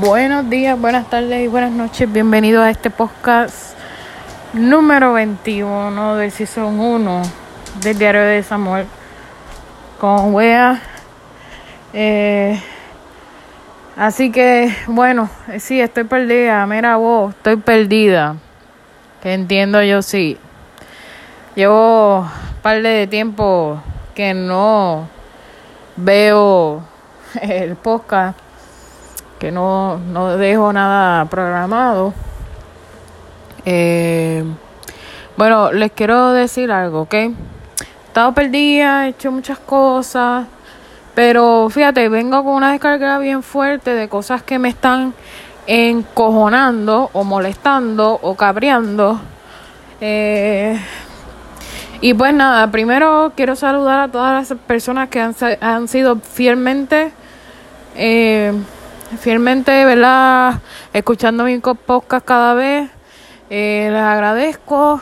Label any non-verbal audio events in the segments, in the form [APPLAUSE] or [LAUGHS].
Buenos días, buenas tardes y buenas noches. Bienvenidos a este podcast número 21 de Season 1 del Diario de Samuel con Wea. Eh, así que, bueno, eh, sí, estoy perdida. Mira vos, estoy perdida. Que entiendo yo, sí. Llevo un par de tiempo que no veo [LAUGHS] el podcast no, no dejo nada programado. Eh, bueno, les quiero decir algo, ¿ok? He estado perdida, he hecho muchas cosas, pero fíjate, vengo con una descarga bien fuerte de cosas que me están encojonando o molestando o cabreando. Eh, y pues nada, primero quiero saludar a todas las personas que han, han sido fielmente eh, fielmente, ¿verdad? Escuchando mi podcast cada vez. Eh, les agradezco.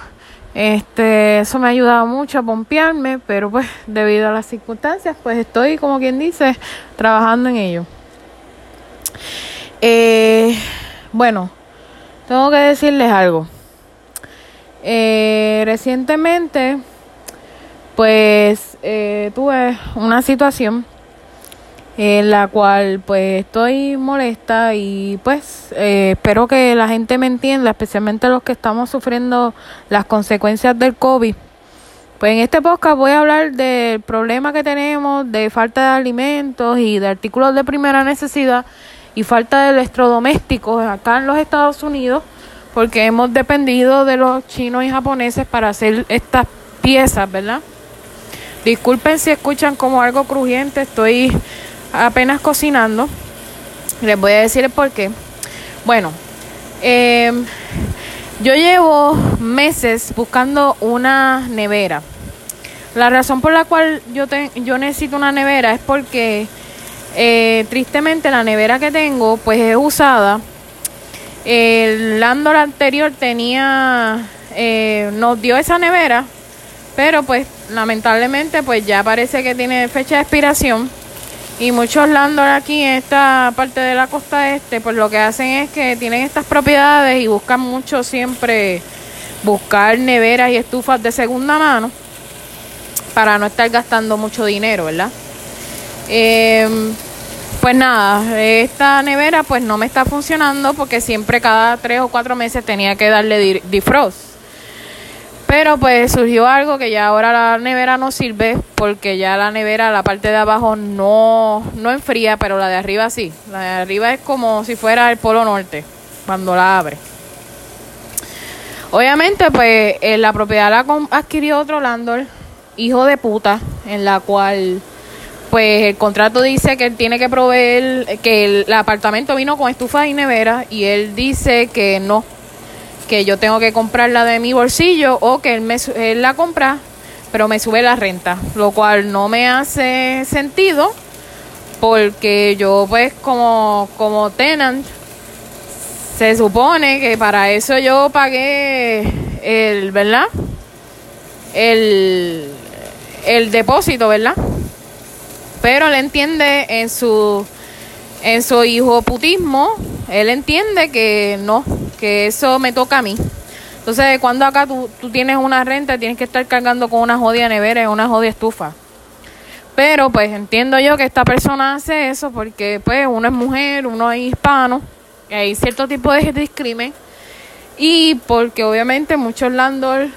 Este, eso me ha ayudado mucho a pompearme, pero pues debido a las circunstancias, pues estoy, como quien dice, trabajando en ello. Eh, bueno, tengo que decirles algo. Eh, recientemente, pues eh, tuve una situación en la cual pues estoy molesta y pues eh, espero que la gente me entienda, especialmente los que estamos sufriendo las consecuencias del COVID. Pues en este podcast voy a hablar del problema que tenemos de falta de alimentos y de artículos de primera necesidad y falta de electrodomésticos acá en los Estados Unidos porque hemos dependido de los chinos y japoneses para hacer estas piezas, ¿verdad? Disculpen si escuchan como algo crujiente, estoy apenas cocinando. Les voy a decir el por qué. Bueno, em, yo llevo meses buscando una nevera. La razón por la cual yo, yo necesito una nevera es porque eh, tristemente la nevera que tengo pues es usada. El Landor anterior tenía, eh, nos dio esa nevera, pero pues lamentablemente pues ya parece que tiene fecha de expiración y muchos landlords aquí en esta parte de la costa este, pues lo que hacen es que tienen estas propiedades y buscan mucho siempre buscar neveras y estufas de segunda mano para no estar gastando mucho dinero, ¿verdad? Em, pues nada, esta nevera pues no me está funcionando porque siempre cada tres o cuatro meses tenía que darle defrost. Pero pues surgió algo que ya ahora la nevera no sirve porque ya la nevera, la parte de abajo no, no enfría, pero la de arriba sí. La de arriba es como si fuera el Polo Norte cuando la abre. Obviamente pues la propiedad la adquirió otro landlord, hijo de puta, en la cual pues el contrato dice que él tiene que proveer, que el apartamento vino con estufa y nevera y él dice que no, que yo tengo que comprarla de mi bolsillo o que él, me, él la compra, pero me sube la renta, lo cual no me hace sentido porque yo pues como, como tenant se supone que para eso yo pagué el, ¿verdad? El, el depósito, ¿verdad? Pero él entiende en su en su hijo putismo, él entiende que no, que eso me toca a mí. Entonces, cuando acá tú, tienes una renta, tienes que estar cargando con una jodida nevera y una jodida estufa. Pero pues entiendo yo que esta persona hace eso porque pues uno es mujer, uno es hispano, hay cierto tipo de discrimen y porque obviamente muchos landlords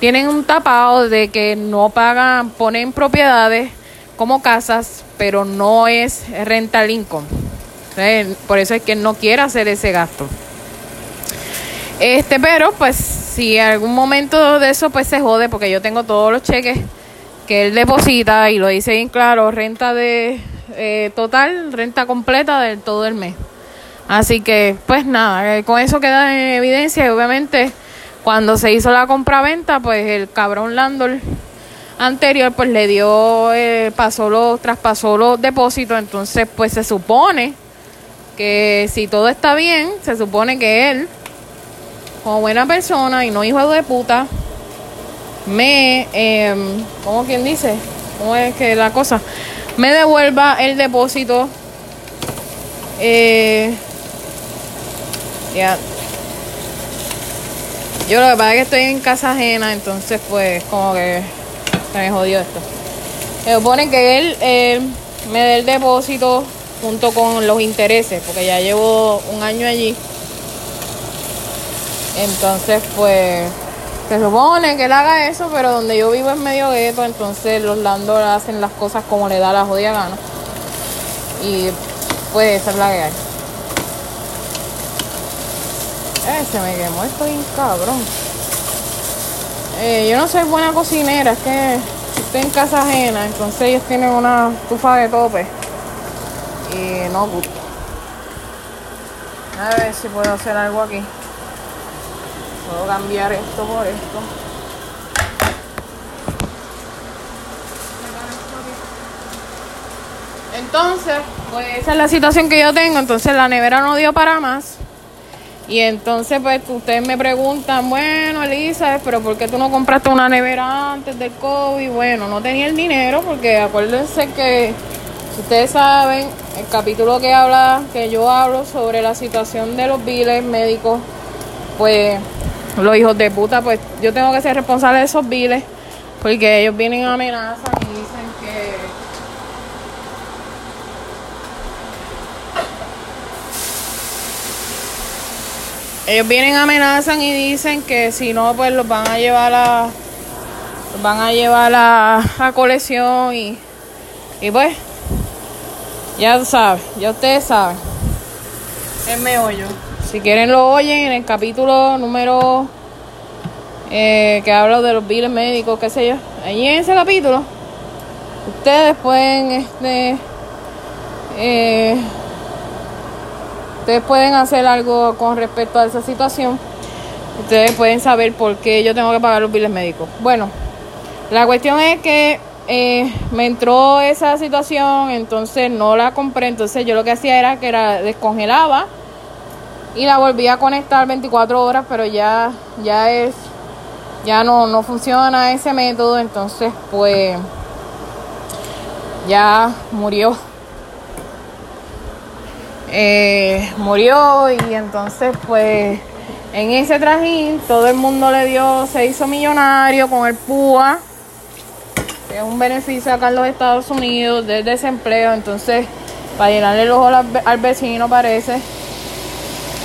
tienen un tapado de que no pagan, ponen propiedades como casas, pero no es rental income. Por eso es que no quiere hacer ese gasto. Este, pero pues si en algún momento de eso pues se jode, porque yo tengo todos los cheques que él deposita y lo dice bien claro, renta de eh, total, renta completa del todo el mes. Así que pues nada, eh, con eso queda en evidencia y obviamente cuando se hizo la compra-venta pues el cabrón landlord anterior pues le dio, eh, pasó los, traspasó los depósitos, entonces pues se supone que si todo está bien, se supone que él, como buena persona y no hijo de puta, me, eh, ¿cómo quien dice? ¿Cómo es que la cosa? Me devuelva el depósito Eh, ya. Yo lo que pasa es que estoy en casa ajena, entonces pues como que se me jodió esto. Se supone que él me dé el depósito junto con los intereses, porque ya llevo un año allí. Entonces pues se supone que él haga eso, pero donde yo vivo es medio gueto, entonces los landlords hacen las cosas como le da la jodida gana. Y pues esa es la que hay. Eh, se me quemó esto bien cabrón. Eh, yo no soy buena cocinera, es que estoy en casa ajena, entonces ellos tienen una estufa de tope. Y no gusta. A ver si puedo hacer algo aquí. Puedo cambiar esto por esto. Entonces, pues esa es la situación que yo tengo. Entonces la nevera no dio para más. Y entonces, pues ustedes me preguntan, bueno, Elisa, pero ¿por qué tú no compraste una nevera antes del COVID? Bueno, no tenía el dinero porque acuérdense que, si ustedes saben, el capítulo que habla, que yo hablo sobre la situación de los biles médicos, pues los hijos de puta, pues yo tengo que ser responsable de esos biles porque ellos vienen a amenazar y dicen que ellos vienen amenazan y dicen que si no pues los van a llevar a los van a llevar a, a colección y, y pues ya saben, ya ustedes saben. El meollo si quieren lo oyen en el capítulo número eh, que habla de los biles médicos, qué sé yo. Allí en ese capítulo, ustedes pueden, este, eh, ustedes pueden hacer algo con respecto a esa situación. Ustedes pueden saber por qué yo tengo que pagar los biles médicos. Bueno, la cuestión es que eh, me entró esa situación, entonces no la compré. Entonces yo lo que hacía era que la descongelaba y la volví a conectar 24 horas, pero ya, ya es, ya no, no funciona ese método, entonces pues ya murió. Eh, murió y entonces pues en ese trajín todo el mundo le dio, se hizo millonario con el PUA, que es un beneficio acá en los Estados Unidos del desempleo, entonces para llenarle el ojo al vecino parece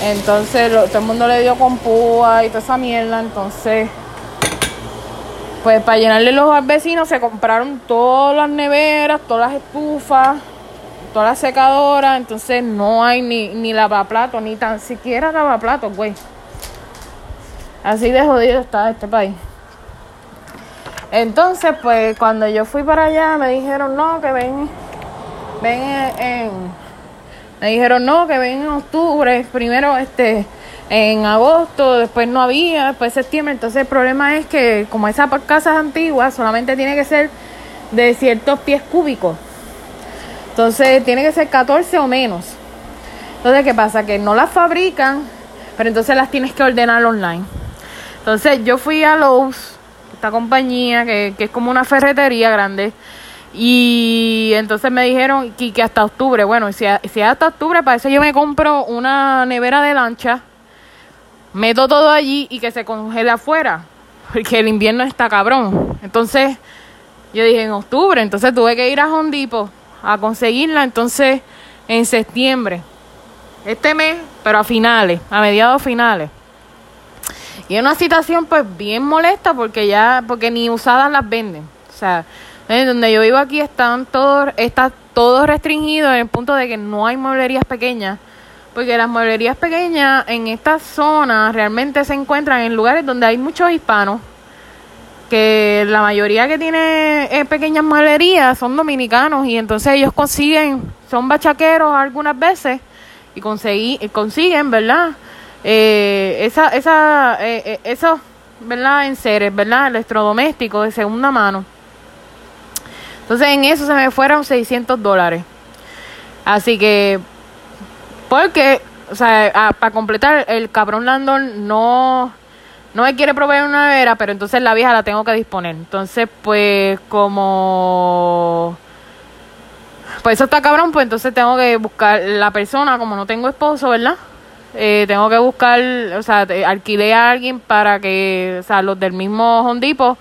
entonces todo el mundo le dio con púa y toda esa mierda. Entonces, pues para llenarle los vecinos se compraron todas las neveras, todas las estufas, todas las secadoras. Entonces no hay ni, ni lavaplatos, ni tan siquiera lavaplatos, güey. Así de jodido está este país. Entonces, pues cuando yo fui para allá me dijeron, no, que ven, ven en me dijeron, no, que ven en octubre, primero este en agosto, después no había, después septiembre. Entonces el problema es que como esas casas antiguas solamente tiene que ser de ciertos pies cúbicos. Entonces tiene que ser 14 o menos. Entonces, ¿qué pasa? Que no las fabrican, pero entonces las tienes que ordenar online. Entonces yo fui a Lowe's, esta compañía que, que es como una ferretería grande, y entonces me dijeron que, que hasta octubre, bueno, si, si hasta octubre, para eso yo me compro una nevera de lancha, meto todo allí y que se congele afuera, porque el invierno está cabrón. Entonces yo dije en octubre, entonces tuve que ir a Hondipo a conseguirla, entonces en septiembre, este mes, pero a finales, a mediados finales. Y es una situación pues bien molesta porque ya, porque ni usadas las venden. O sea, donde yo vivo aquí están todos, está todo restringido en el punto de que no hay mueblerías pequeñas. Porque las mueblerías pequeñas en esta zona realmente se encuentran en lugares donde hay muchos hispanos. Que la mayoría que tiene eh, pequeñas mueblerías son dominicanos y entonces ellos consiguen, son bachaqueros algunas veces y consiguen, ¿verdad? Eh, esa, esa, eh, eh, esos, ¿verdad? En seres, ¿verdad? Electrodomésticos de segunda mano. Entonces en eso se me fueron 600 dólares. Así que, porque, o sea, para completar, el cabrón Landon no, no me quiere proveer una nevera, pero entonces la vieja la tengo que disponer. Entonces, pues, como pues eso está cabrón, pues entonces tengo que buscar la persona, como no tengo esposo, ¿verdad? Eh, tengo que buscar, o sea, alquilé a alguien para que, o sea, los del mismo Hondipo,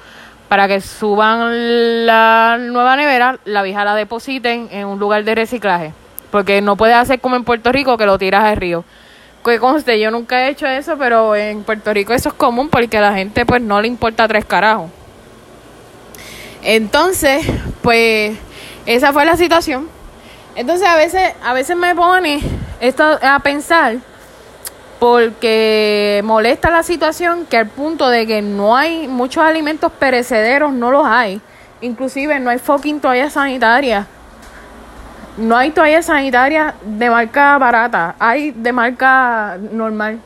para que suban la nueva nevera, la vieja la depositen en un lugar de reciclaje. Porque no puede hacer como en Puerto Rico que lo tiras al río. Que conste, yo nunca he hecho eso, pero en Puerto Rico eso es común porque a la gente pues no le importa tres carajos. Entonces, pues esa fue la situación. Entonces a veces, a veces me pone esto a pensar porque molesta la situación que al punto de que no hay muchos alimentos perecederos, no los hay. Inclusive no hay fucking toallas sanitarias. No hay toallas sanitarias de marca barata, hay de marca normal.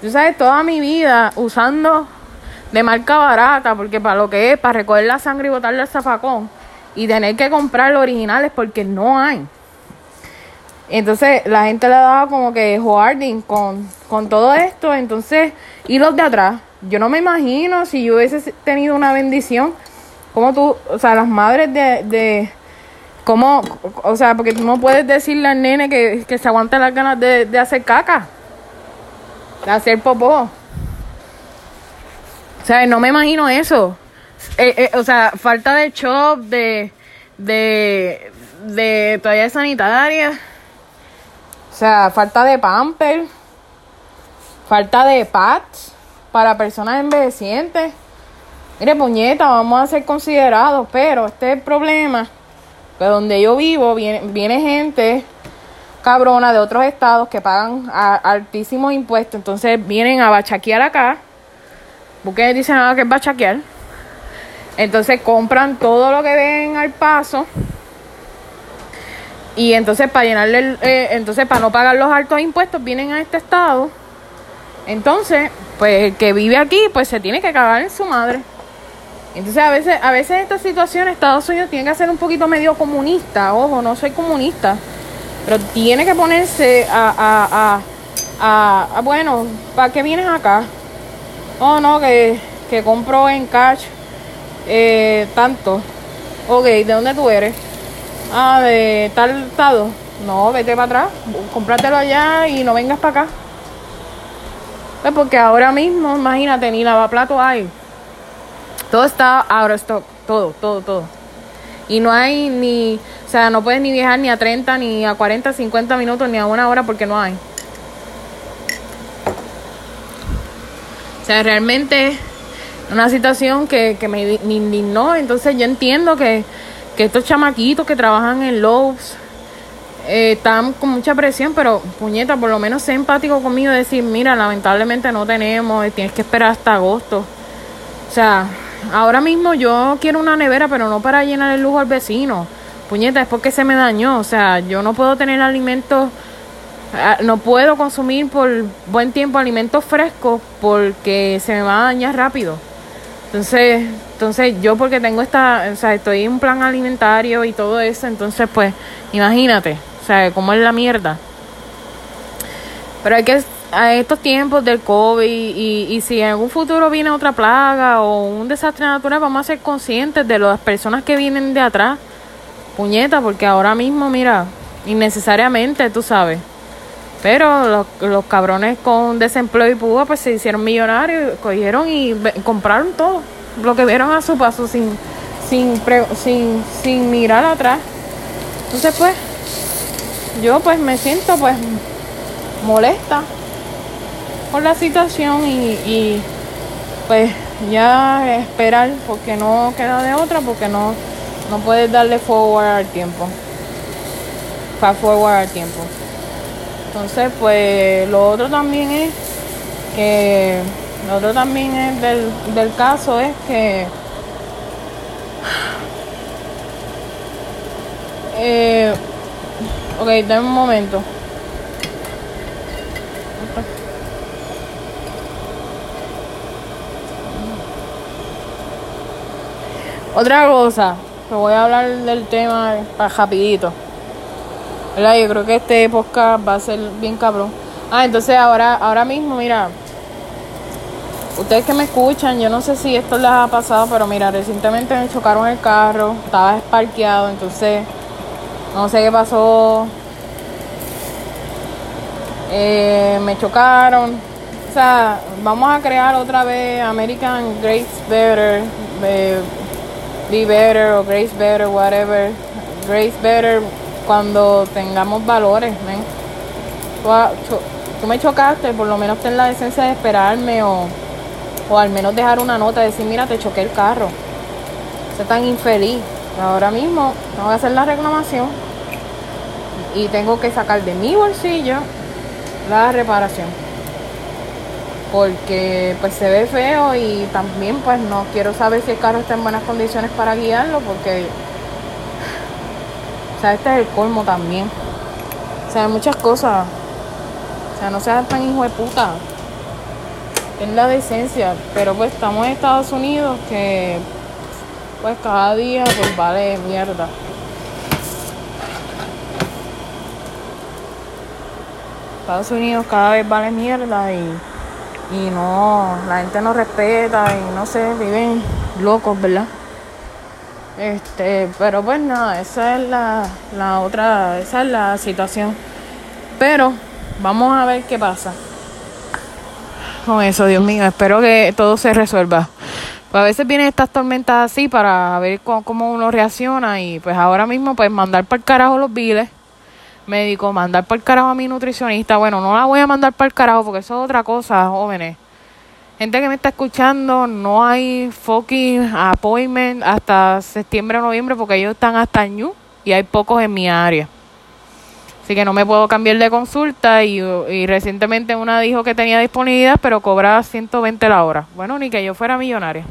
Tú sabes, toda mi vida usando de marca barata, porque para lo que es, para recoger la sangre y botarle al zafacón, y tener que comprar los originales porque no hay. Entonces la gente le daba como que hoarding con, con todo esto. Entonces, y los de atrás, yo no me imagino si yo hubiese tenido una bendición, como tú, o sea, las madres de, de cómo, o sea, porque tú no puedes decirle al nene que, que se aguante las ganas de, de hacer caca, de hacer popó. O sea, no me imagino eso. Eh, eh, o sea, falta de shop, de, de, de toallas sanitarias o sea, falta de pamper, falta de pads para personas envejecientes. Mire, puñeta, vamos a ser considerados, pero este es el problema. Que donde yo vivo viene, gente cabrona de otros estados que pagan altísimos impuestos. Entonces vienen a bachaquear acá. Porque dicen ah, que es bachaquear. Entonces compran todo lo que ven al paso y entonces para llenarle, eh, entonces para no pagar los altos impuestos vienen a este estado. Entonces, pues el que vive aquí, pues se tiene que cagar en su madre. Entonces a veces, a veces en esta situación Estados Unidos tiene que ser un poquito medio comunista. Ojo, no soy comunista. Pero tiene que ponerse a, a, a, bueno, ¿para qué vienes acá? Oh, no, que, que compro en cash eh, tanto. Ok, ¿de dónde tú eres? Ah, de tal estado. No, vete para atrás, cómpratelo allá y no vengas para acá. Pues porque ahora mismo, imagínate, ni lavaplato hay. Todo está stock, todo, todo, todo. Y no hay ni, o sea, no puedes ni viajar ni a 30, ni a 40, 50 minutos, ni a una hora porque no hay. O sea, realmente una situación que, que me indignó. Entonces yo entiendo que que estos chamaquitos que trabajan en Lowe's eh, están con mucha presión, pero puñeta, por lo menos sé empático conmigo y decir, mira, lamentablemente no tenemos, eh, tienes que esperar hasta agosto. O sea, ahora mismo yo quiero una nevera, pero no para llenar el lujo al vecino. Puñeta, es porque se me dañó. O sea, yo no puedo tener alimentos, ah, no puedo consumir por buen tiempo alimentos frescos porque se me va a dañar rápido. Entonces, entonces yo porque tengo esta, o sea, estoy en un plan alimentario y todo eso, entonces pues imagínate, o sea, cómo es la mierda. Pero hay que, a estos tiempos del COVID y, y si en algún futuro viene otra plaga o un desastre natural, vamos a ser conscientes de las personas que vienen de atrás. Puñeta, porque ahora mismo, mira, innecesariamente, tú sabes. Pero los, los cabrones con desempleo y púa pues se hicieron millonarios, cogieron y compraron todo, lo que vieron a su paso sin, sin, sin, sin mirar atrás. Entonces pues yo pues me siento pues molesta por la situación y, y pues ya esperar porque no queda de otra porque no no puedes darle forward al tiempo. Para forward al tiempo. Entonces, pues lo otro también es que, lo otro también es del, del caso es que eh, ok, dame un momento. Otra cosa, te voy a hablar del tema rapidito. Yo creo que este podcast va a ser bien cabrón. Ah, entonces ahora, ahora mismo, mira, ustedes que me escuchan, yo no sé si esto les ha pasado, pero mira, recientemente me chocaron el carro, estaba esparqueado, entonces No sé qué pasó. Eh, me chocaron. O sea, vamos a crear otra vez American Grace Better, Be, Better o Grace Better, whatever. Grace Better cuando tengamos valores, Tú, me chocaste, por lo menos ten la decencia de esperarme o, o al menos dejar una nota, decir, mira, te choqué el carro. Sé tan infeliz. Ahora mismo tengo que hacer la reclamación y tengo que sacar de mi bolsillo la reparación porque pues se ve feo y también pues no quiero saber si el carro está en buenas condiciones para guiarlo porque o sea este es el colmo también. O sea muchas cosas. O sea no seas tan hijo de puta. Es la decencia. Pero pues estamos en Estados Unidos que pues cada día pues vale mierda. Estados Unidos cada vez vale mierda y, y no, la gente no respeta y no sé, viven locos, ¿verdad? Este, pero pues nada, esa es la, la otra, esa es la situación. Pero vamos a ver qué pasa con eso, Dios mío. Espero que todo se resuelva. Pues a veces vienen estas tormentas así para ver cómo, cómo uno reacciona y pues ahora mismo pues mandar para el carajo los biles médico, mandar para el carajo a mi nutricionista. Bueno, no la voy a mandar para el carajo porque eso es otra cosa, jóvenes. Gente que me está escuchando, no hay fucking appointment hasta septiembre o noviembre porque ellos están hasta New y hay pocos en mi área. Así que no me puedo cambiar de consulta y, y recientemente una dijo que tenía disponibilidad pero cobraba 120 la hora. Bueno, ni que yo fuera millonaria.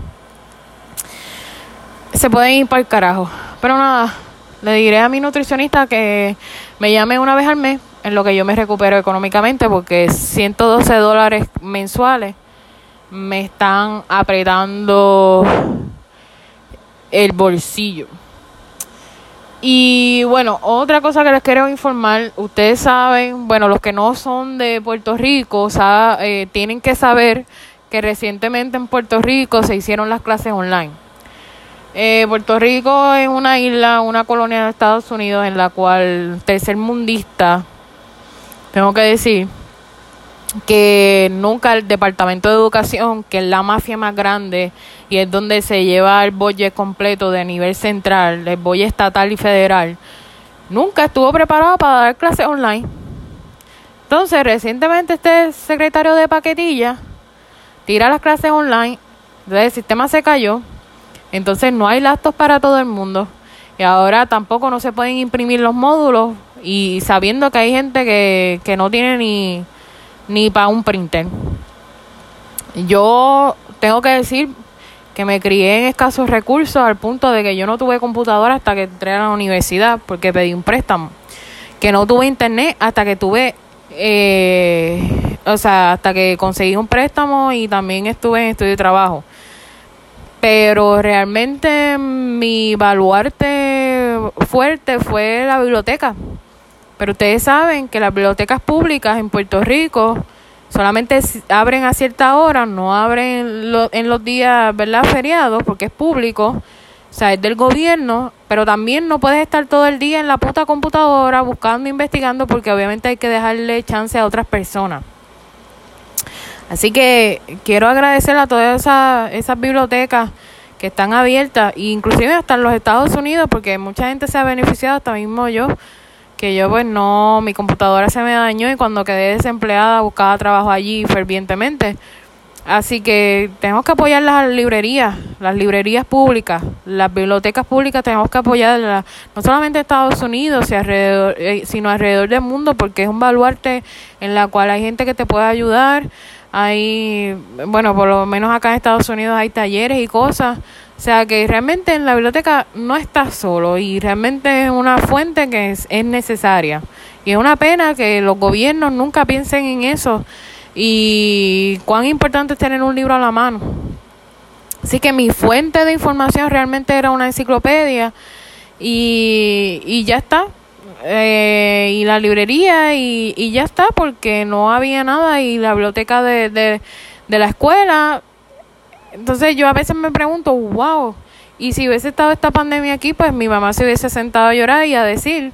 Se pueden ir para el carajo. Pero nada, le diré a mi nutricionista que me llame una vez al mes en lo que yo me recupero económicamente porque 112 dólares mensuales me están apretando el bolsillo. Y bueno, otra cosa que les quiero informar, ustedes saben, bueno, los que no son de Puerto Rico, eh, tienen que saber que recientemente en Puerto Rico se hicieron las clases online. Eh, Puerto Rico es una isla, una colonia de Estados Unidos en la cual tercermundista, tengo que decir, que nunca el Departamento de Educación, que es la mafia más grande y es donde se lleva el bolle completo de nivel central, el bolle estatal y federal, nunca estuvo preparado para dar clases online. Entonces, recientemente este secretario de paquetilla tira las clases online, entonces el sistema se cayó entonces no hay laptops para todo el mundo. Y ahora tampoco no se pueden imprimir los módulos y sabiendo que hay gente que, que no tiene ni, ni para un printer. Yo tengo que decir que me crié en escasos recursos al punto de que yo no tuve computadora hasta que entré a la universidad porque pedí un préstamo. Que no tuve internet hasta que tuve, eh, o sea, hasta que conseguí un préstamo y también estuve en estudio de trabajo pero realmente mi baluarte fuerte fue la biblioteca. Pero ustedes saben que las bibliotecas públicas en Puerto Rico solamente abren a cierta hora, no abren en los días, ¿verdad?, feriados, porque es público, o sea, es del gobierno, pero también no puedes estar todo el día en la puta computadora buscando, investigando, porque obviamente hay que dejarle chance a otras personas. Así que quiero agradecer a todas esas, esas bibliotecas que están abiertas, inclusive hasta en los Estados Unidos, porque mucha gente se ha beneficiado, hasta mismo yo, que yo pues no, mi computadora se me dañó y cuando quedé desempleada buscaba trabajo allí fervientemente. Así que tenemos que apoyar las librerías, las librerías públicas, las bibliotecas públicas, tenemos que apoyarlas, no solamente en Estados Unidos, eh, sino alrededor del mundo, porque es un baluarte en la cual hay gente que te puede ayudar hay, bueno, por lo menos acá en Estados Unidos hay talleres y cosas. O sea que realmente en la biblioteca no estás solo y realmente es una fuente que es, es necesaria. Y es una pena que los gobiernos nunca piensen en eso y cuán importante es tener un libro a la mano. Así que mi fuente de información realmente era una enciclopedia y, y ya está eh, y la librería y, y ya está porque no había nada y la biblioteca de, de, de la escuela. Entonces yo a veces me pregunto, wow, y si hubiese estado esta pandemia aquí, pues mi mamá se hubiese sentado a llorar y a decir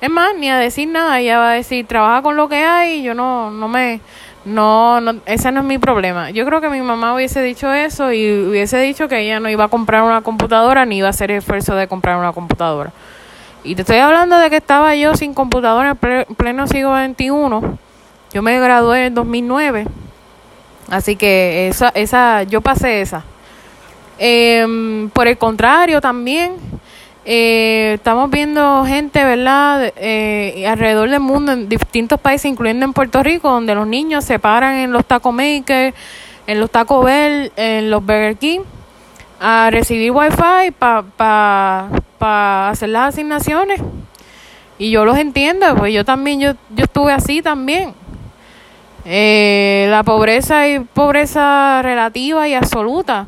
Es más, ni a decir nada, ella va a decir, trabaja con lo que hay, y yo no, no me, no, no, ese no es mi problema. Yo creo que mi mamá hubiese dicho eso y hubiese dicho que ella no iba a comprar una computadora ni iba a hacer esfuerzo de comprar una computadora. Y te estoy hablando de que estaba yo sin computadora en pleno siglo XXI. Yo me gradué en 2009. Así que esa, esa, yo pasé esa. Eh, por el contrario, también eh, estamos viendo gente, ¿verdad?, eh, alrededor del mundo, en distintos países, incluyendo en Puerto Rico, donde los niños se paran en los Taco Maker, en los Taco Bell, en los Burger King, a recibir Wi-Fi para pa, hacer las asignaciones. Y yo los entiendo, pues yo también, yo, yo estuve así también. Eh, la pobreza y pobreza relativa y absoluta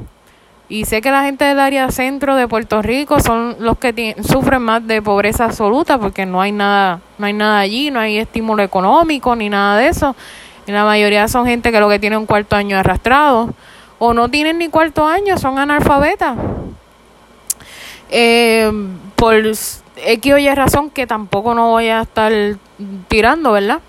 y sé que la gente del área centro de Puerto Rico son los que sufren más de pobreza absoluta porque no hay nada, no hay nada allí, no hay estímulo económico ni nada de eso. Y la mayoría son gente que lo que tiene un cuarto año arrastrado o no tienen ni cuarto año, son analfabetas. Eh, por X o Y razón que tampoco no voy a estar tirando, ¿verdad?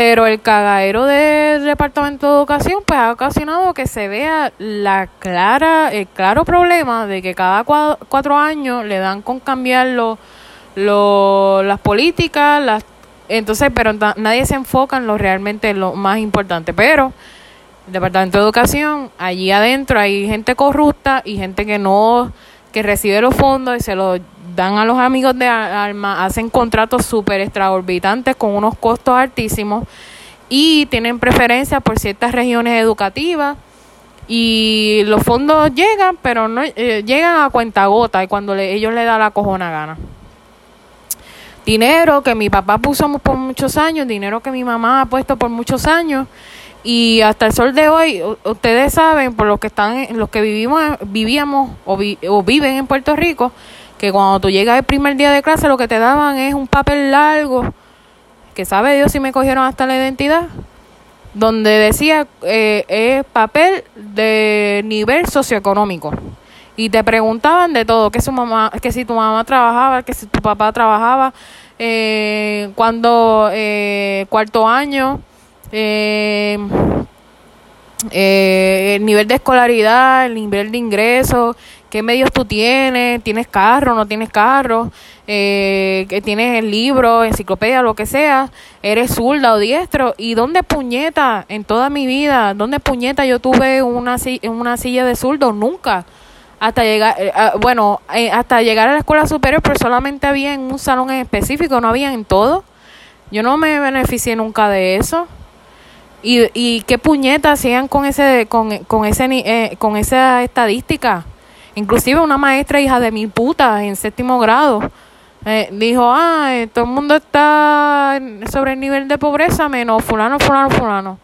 Pero el cagadero del Departamento de Educación pues ha ocasionado que se vea la clara, el claro problema de que cada cuatro, años le dan con cambiar lo, las políticas, las entonces, pero nadie se enfoca en lo realmente lo más importante. Pero el Departamento de Educación, allí adentro hay gente corrupta y gente que no, que recibe los fondos y se los dan a los amigos de Alma, hacen contratos súper extraorbitantes con unos costos altísimos y tienen preferencia por ciertas regiones educativas y los fondos llegan, pero no eh, llegan a cuenta gota y cuando ellos le da la cojona gana. Dinero que mi papá puso por muchos años, dinero que mi mamá ha puesto por muchos años y hasta el sol de hoy ustedes saben por los que están los que vivimos vivíamos o viven en Puerto Rico que cuando tú llegas el primer día de clase lo que te daban es un papel largo, que sabe Dios si me cogieron hasta la identidad, donde decía eh, papel de nivel socioeconómico. Y te preguntaban de todo, que su mamá, que si tu mamá trabajaba, que si tu papá trabajaba, eh, cuando eh, cuarto año, eh, eh, el nivel de escolaridad, el nivel de ingresos, qué medios tú tienes, tienes carro, no tienes carro, eh, que tienes libro, enciclopedia, lo que sea, eres zurda o diestro, y dónde puñeta en toda mi vida, dónde puñeta yo tuve una, una silla de zurdo, nunca, hasta llegar, eh, ah, bueno, eh, hasta llegar a la escuela superior, pero solamente había en un salón en específico, no había en todo, yo no me beneficié nunca de eso. Y, y qué puñeta hacían con ese con, con ese eh, con esa estadística Inclusive una maestra hija de mi puta en séptimo grado eh, dijo, ah, todo el mundo está sobre el nivel de pobreza menos fulano, fulano, fulano.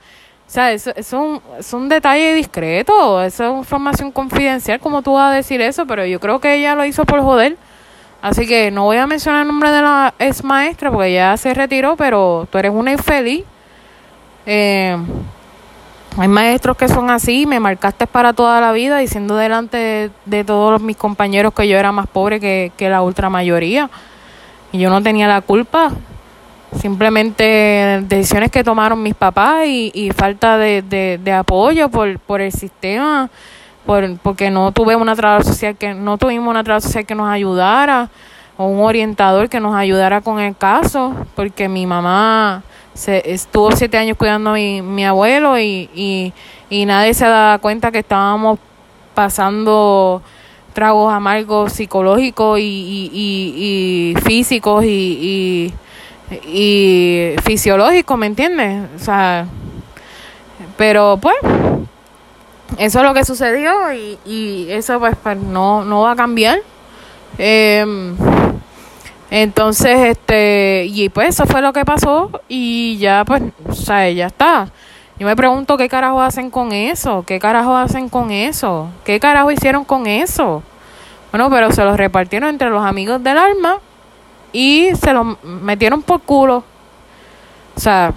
O sea, eso, es, un, es un detalle discreto, eso es información confidencial, como tú vas a decir eso, pero yo creo que ella lo hizo por joder. Así que no voy a mencionar el nombre de la ex maestra porque ya se retiró, pero tú eres una infeliz. Eh, hay maestros que son así, me marcaste para toda la vida diciendo delante de, todos mis compañeros que yo era más pobre que, la ultra mayoría. Y yo no tenía la culpa. Simplemente decisiones que tomaron mis papás y, falta de, de, apoyo por, el sistema, por, porque no tuve una trabajadora social que no tuvimos una trabajadora social que nos ayudara o un orientador que nos ayudara con el caso, porque mi mamá se, estuvo siete años cuidando a mi, mi abuelo y, y, y nadie se daba cuenta que estábamos pasando tragos amargos psicológicos y, y, y físicos y, y, fisiológicos, ¿me entiendes? O sea, pero pues, eso es lo que sucedió y, eso pues, pues no, no va a cambiar. Eh, entonces, este, y pues eso fue lo que pasó y ya pues, o sea, ya está. Yo me pregunto qué carajo hacen con eso, qué carajo hacen con eso, qué carajo hicieron con eso. Bueno, pero se los repartieron entre los amigos del alma y se los metieron por culo. O sea,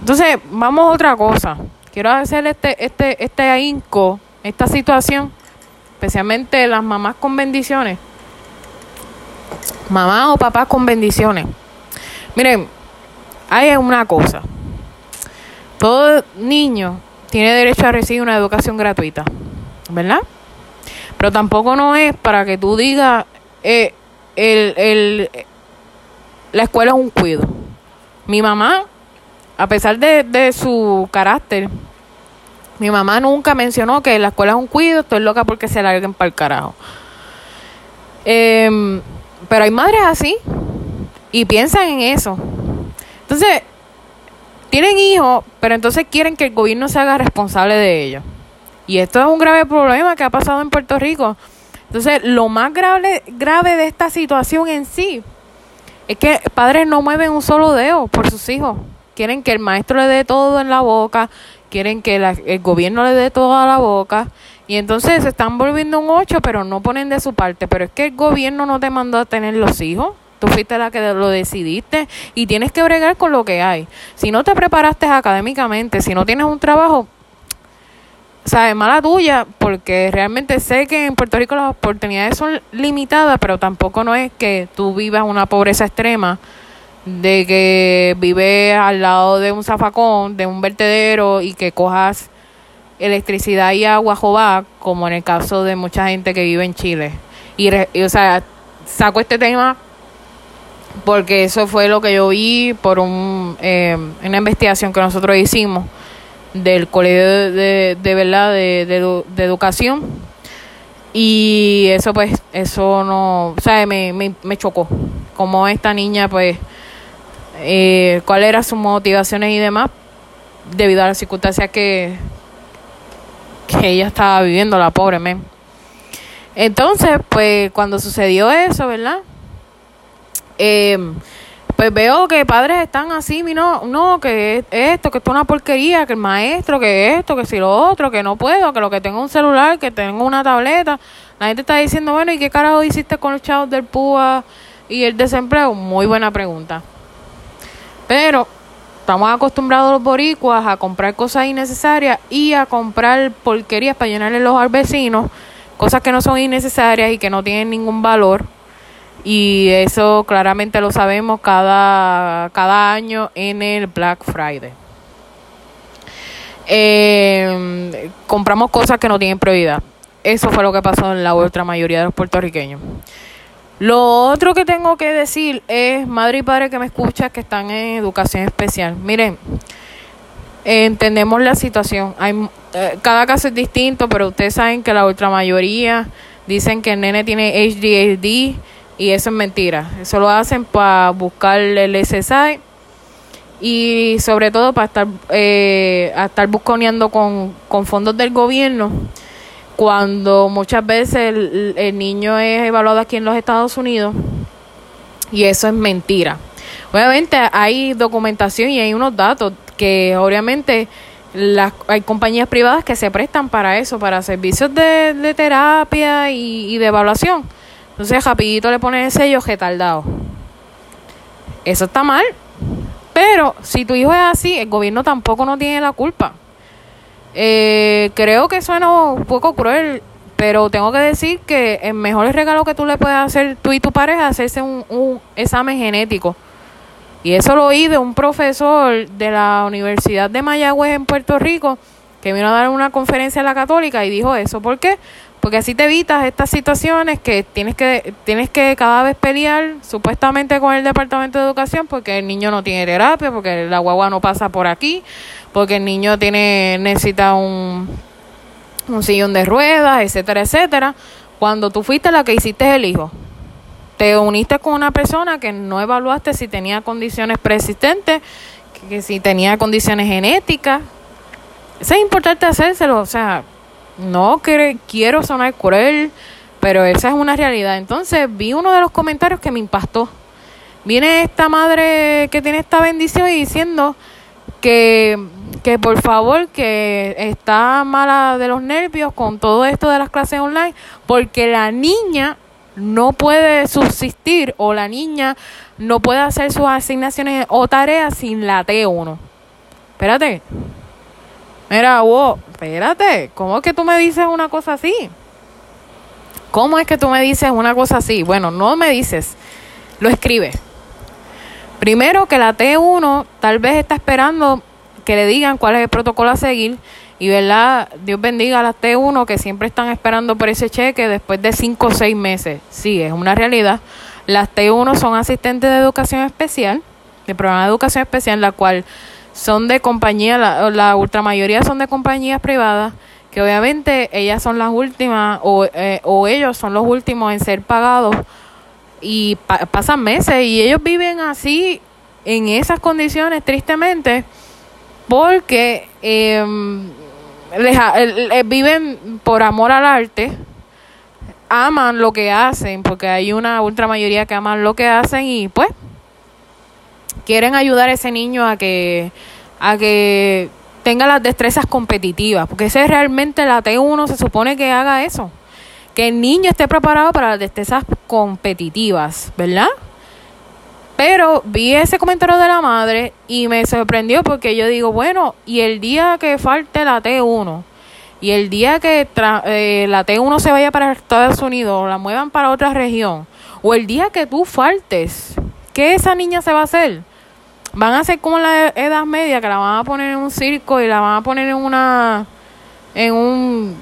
entonces vamos a otra cosa. Quiero hacer este, este, este ahínco, esta situación, especialmente las mamás con bendiciones mamá o papá con bendiciones. Miren, hay una cosa. Todo niño tiene derecho a recibir una educación gratuita, ¿verdad? Pero tampoco no es para que tú digas, eh, el, el, la escuela es un cuido. Mi mamá, a pesar de, de su carácter, mi mamá nunca mencionó que la escuela es un cuido, estoy loca porque se larguen para el carajo. Em, pero hay madres así y piensan en eso. Entonces, tienen hijos, pero entonces quieren que el gobierno se haga responsable de ellos. Y esto es un grave problema que ha pasado en Puerto Rico. Entonces, lo más grave, grave de esta situación en sí es que padres no mueven un solo dedo por sus hijos. Quieren que el maestro le dé todo en la boca, quieren que el gobierno le dé todo a la boca. Y entonces se están volviendo un ocho, pero no ponen de su parte. Pero es que el gobierno no te mandó a tener los hijos. Tú fuiste la que lo decidiste y tienes que bregar con lo que hay. Si no te preparaste académicamente, si no tienes un trabajo, sabes, mala tuya, porque realmente sé que en Puerto Rico las oportunidades son limitadas, pero tampoco no es que tú vivas una pobreza extrema de que vives al lado de un zafacón, de un vertedero y que cojas electricidad y agua jová, como en el caso de mucha gente que vive en Chile. Y, o sea, saco este tema porque eso fue lo que yo vi por un, eh, una investigación que nosotros hicimos del colegio de, de, verdad de, de, educación y eso pues eso no o sea me, me, me chocó como esta niña pues eh, cuáles eran sus motivaciones y demás debido a las circunstancias que que ella estaba viviendo la pobre men entonces pues cuando sucedió eso verdad eh, pues veo que padres están así, no, no, que esto, que esto es una porquería, que el maestro, que esto, que si lo otro, que no puedo, que lo que tengo un celular, que tengo una tableta. La gente está diciendo, bueno, ¿y qué carajo hiciste con los chavos del PUA y el desempleo? Muy buena pregunta. Pero estamos acostumbrados los boricuas a comprar cosas innecesarias y a comprar porquerías para llenarle los al cosas que no son innecesarias y que no tienen ningún valor y eso claramente lo sabemos cada, cada año en el Black Friday. Eh, compramos cosas que no tienen prioridad. Eso fue lo que pasó en la otra mayoría de los puertorriqueños. Lo otro que tengo que decir es, madre y padre que me escuchan que están en educación especial. Miren, entendemos la situación. Hay, eh, cada caso es distinto, pero ustedes saben que la otra mayoría dicen que el nene tiene HDHD y eso es mentira. Eso lo hacen para buscar el SSI y sobre todo para estar, eh, estar busconeando con, con fondos del gobierno cuando muchas veces el, niño es evaluado aquí en los Estados Unidos y eso es mentira. Obviamente hay documentación y hay unos datos que obviamente las, hay compañías privadas que se prestan para eso, para servicios de, de terapia y, y de evaluación entonces, rapidito le pone el sello retardado. Eso está mal. Pero si tu hijo es así, el gobierno tampoco no tiene la culpa. Eh, creo que suena un poco cruel, pero tengo que decir que el mejor regalo que tú le puedes hacer tú y tu pareja es hacerse un, un examen genético. Y eso lo oí de un profesor de la Universidad de Mayagüez en Puerto Rico que vino a dar una conferencia en la católica y dijo eso. ¿Por qué? porque así te evitas estas situaciones que tienes que tienes que cada vez pelear supuestamente con el departamento de educación porque el niño no tiene terapia porque la guagua no pasa por aquí porque el niño tiene necesita un un sillón de ruedas etcétera etcétera cuando tú fuiste la que hiciste el hijo te uniste con una persona que no evaluaste si tenía condiciones preexistentes que si tenía condiciones genéticas eso es importante hacérselo o sea no quiero sonar cruel, pero esa es una realidad. Entonces vi uno de los comentarios que me impactó. Viene esta madre que tiene esta bendición y diciendo que, que por favor que está mala de los nervios con todo esto de las clases online porque la niña no puede subsistir o la niña no puede hacer sus asignaciones o tareas sin la T1. Espérate. Mira, wow, espérate, ¿cómo es que tú me dices una cosa así? ¿Cómo es que tú me dices una cosa así? Bueno, no me dices, lo escribes. Primero que la T1 tal vez está esperando que le digan cuál es el protocolo a seguir y verdad, Dios bendiga a las T1 que siempre están esperando por ese cheque después de 5 o 6 meses. Sí, es una realidad. Las T1 son asistentes de educación especial, de programa de educación especial, la cual son de compañía, la, la ultramayoría son de compañías privadas, que obviamente ellas son las últimas o, eh, o ellos son los últimos en ser pagados y pasan meses y ellos viven así en esas condiciones tristemente porque em, les, viven por amor al arte aman lo que hacen porque hay una ultra mayoría que aman lo que hacen y pues quieren ayudar a ese niño a que, a que tenga las destrezas competitivas, porque ese es realmente la T1 se supone que haga eso, que el niño esté preparado para las destrezas competitivas, ¿verdad? Pero vi ese comentario de la madre y me sorprendió porque yo digo, bueno, y el día que falte la T1 y el día que eh, la T1 se vaya para Estados Unidos o la muevan para otra región, o el día que tú faltes, ¿qué esa niña se va a hacer? Van a ser como la Edad Media, que la van a poner en un circo y la van a poner en una. en un.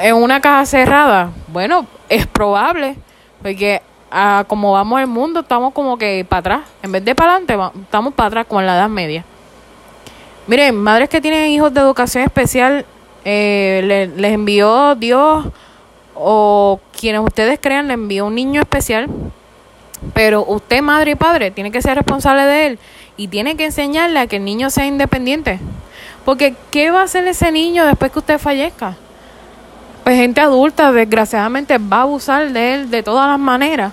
en una caja cerrada. Bueno, es probable, porque a como vamos el mundo, estamos como que para atrás. En vez de para adelante, estamos para atrás, como en la Edad Media. Miren, madres que tienen hijos de educación especial, eh, les envió Dios o quienes ustedes crean, le envió un niño especial pero usted, madre y padre, tiene que ser responsable de él y tiene que enseñarle a que el niño sea independiente. Porque, ¿qué va a hacer ese niño después que usted fallezca? Pues gente adulta, desgraciadamente, va a abusar de él de todas las maneras.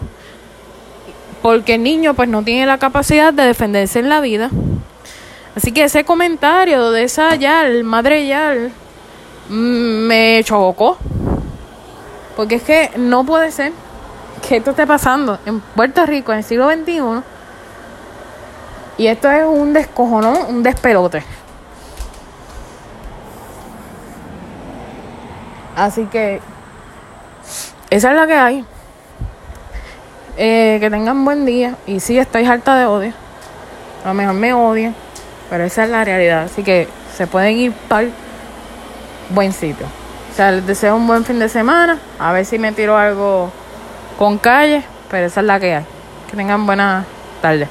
Porque el niño, pues, no tiene la capacidad de defenderse en la vida. Así que ese comentario de esa Yal, madre Yal, mm, me chocó. Porque es que no puede ser que esto esté pasando en Puerto Rico en el siglo XXI. Y esto es un descojonón, un despelote. Así que esa es la que hay. Eh, que tengan buen día. Y sí, estoy harta de odio. A lo mejor me odian. Pero esa es la realidad. Así que se pueden ir para buen sitio. O sea, les deseo un buen fin de semana. A ver si me tiro algo con calle, pero esa es la que hay. Que tengan buena tarde.